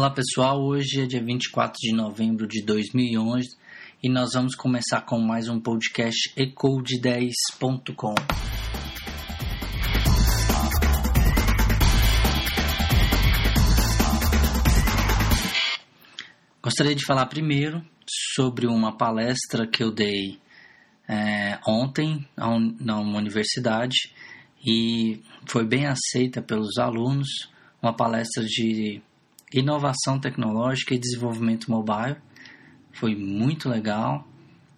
Olá pessoal, hoje é dia 24 de novembro de 2011 e nós vamos começar com mais um podcast ecode10.com. Gostaria de falar primeiro sobre uma palestra que eu dei é, ontem na universidade e foi bem aceita pelos alunos. Uma palestra de inovação tecnológica e desenvolvimento mobile. Foi muito legal.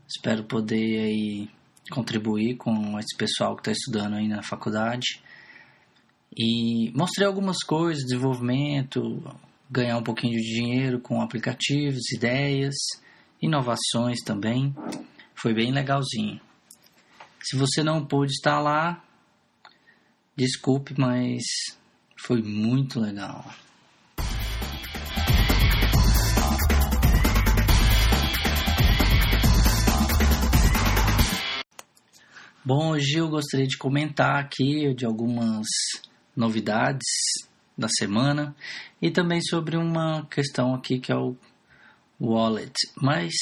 Espero poder aí contribuir com esse pessoal que está estudando aí na faculdade. E mostrei algumas coisas, desenvolvimento, ganhar um pouquinho de dinheiro com aplicativos, ideias, inovações também. Foi bem legalzinho. Se você não pôde estar lá, desculpe, mas foi muito legal. Bom, hoje eu gostaria de comentar aqui de algumas novidades da semana e também sobre uma questão aqui que é o wallet. Mas,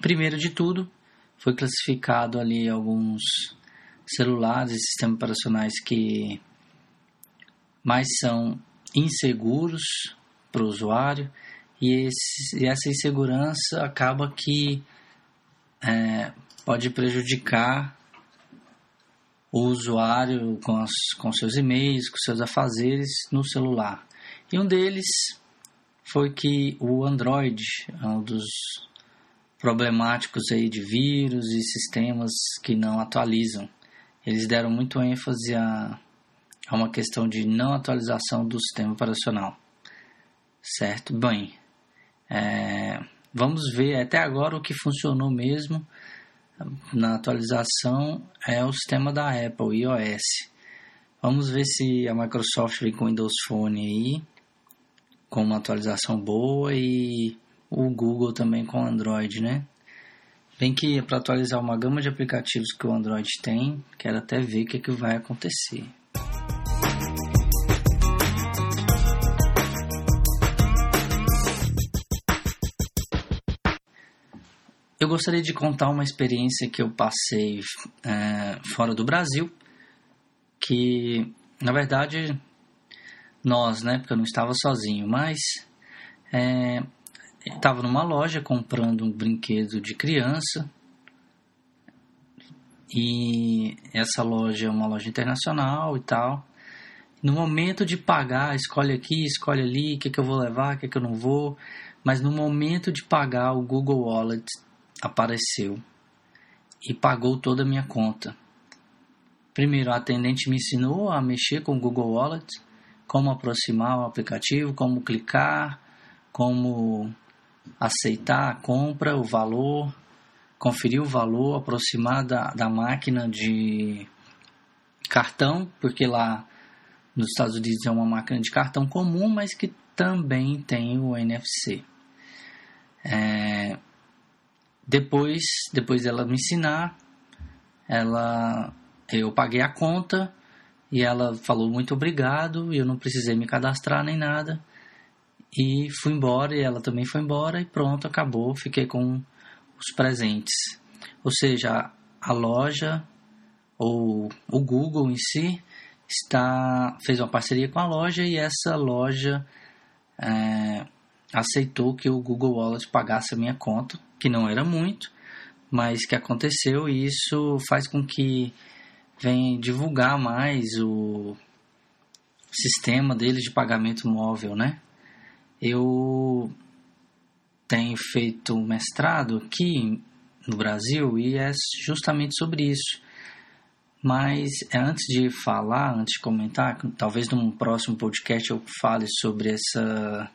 primeiro de tudo, foi classificado ali alguns celulares e sistemas operacionais que mais são inseguros para o usuário e, esse, e, essa insegurança acaba que é, pode prejudicar o usuário com, as, com seus e-mails, com seus afazeres no celular. E um deles foi que o Android é um dos problemáticos aí de vírus e sistemas que não atualizam. Eles deram muito ênfase a, a uma questão de não atualização do sistema operacional. Certo? Bem, é, vamos ver até agora o que funcionou mesmo na atualização é o sistema da Apple, iOS. Vamos ver se a Microsoft vem com o Windows Phone aí, com uma atualização boa e o Google também com Android, né? Bem que para atualizar uma gama de aplicativos que o Android tem, quero até ver o que, é que vai acontecer. Eu gostaria de contar uma experiência que eu passei é, fora do Brasil, que na verdade nós, né, porque eu não estava sozinho, mas é, estava numa loja comprando um brinquedo de criança e essa loja é uma loja internacional e tal. No momento de pagar, escolhe aqui, escolhe ali, o que, que eu vou levar, o que, que eu não vou. Mas no momento de pagar, o Google Wallet apareceu e pagou toda a minha conta. Primeiro, a atendente me ensinou a mexer com o Google Wallet, como aproximar o aplicativo, como clicar, como aceitar a compra, o valor, conferir o valor, aproximar da, da máquina de cartão, porque lá nos Estados Unidos é uma máquina de cartão comum, mas que também tem o NFC. Depois, depois dela me ensinar, ela, eu paguei a conta e ela falou muito obrigado e eu não precisei me cadastrar nem nada. E fui embora e ela também foi embora e pronto acabou fiquei com os presentes. Ou seja a loja ou o Google em si está fez uma parceria com a loja e essa loja é, aceitou que o Google Wallet pagasse a minha conta que não era muito, mas que aconteceu e isso faz com que venha divulgar mais o sistema deles de pagamento móvel, né? Eu tenho feito mestrado aqui no Brasil e é justamente sobre isso. Mas é, antes de falar, antes de comentar, talvez num próximo podcast eu fale sobre essa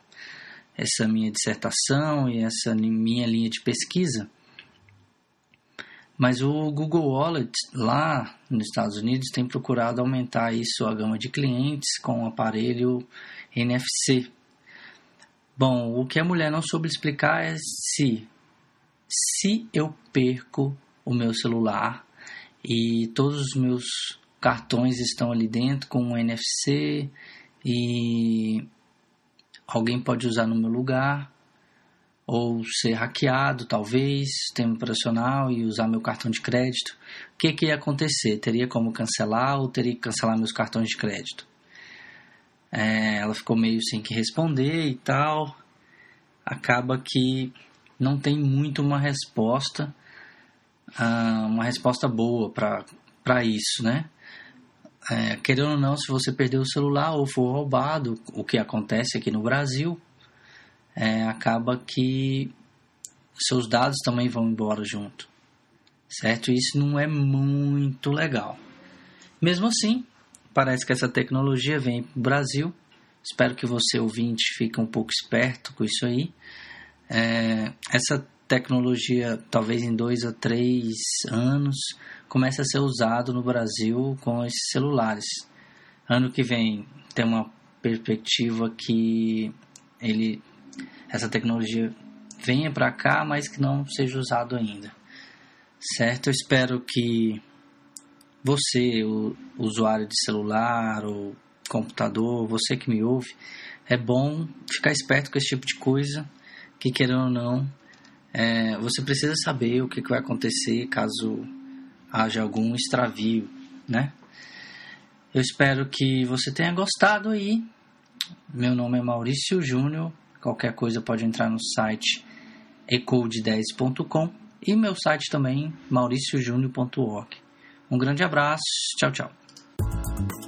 essa minha dissertação e essa minha linha de pesquisa. Mas o Google Wallet lá nos Estados Unidos tem procurado aumentar isso a gama de clientes com o aparelho NFC. Bom, o que a mulher não soube explicar é se se eu perco o meu celular e todos os meus cartões estão ali dentro com o NFC e alguém pode usar no meu lugar, ou ser hackeado, talvez, sistema operacional e usar meu cartão de crédito. O que, que ia acontecer? Teria como cancelar ou teria que cancelar meus cartões de crédito? É, ela ficou meio sem que responder e tal. Acaba que não tem muito uma resposta, uh, uma resposta boa para isso, né? É, querendo ou não, se você perder o celular ou for roubado, o que acontece aqui no Brasil, é, acaba que seus dados também vão embora junto, certo? Isso não é muito legal. Mesmo assim, parece que essa tecnologia vem para o Brasil. Espero que você, ouvinte, fique um pouco esperto com isso aí. É, essa tecnologia, talvez em dois a três anos, comece a ser usado no Brasil com esses celulares. Ano que vem tem uma perspectiva que ele, essa tecnologia venha para cá, mas que não seja usado ainda. Certo? Eu espero que você, o usuário de celular ou computador, você que me ouve, é bom ficar esperto com esse tipo de coisa, que querendo ou não, é, você precisa saber o que, que vai acontecer caso haja algum extravio, né? Eu espero que você tenha gostado aí. Meu nome é Maurício Júnior. Qualquer coisa pode entrar no site ecode10.com e meu site também mauriciojúnior.org. Um grande abraço. Tchau, tchau.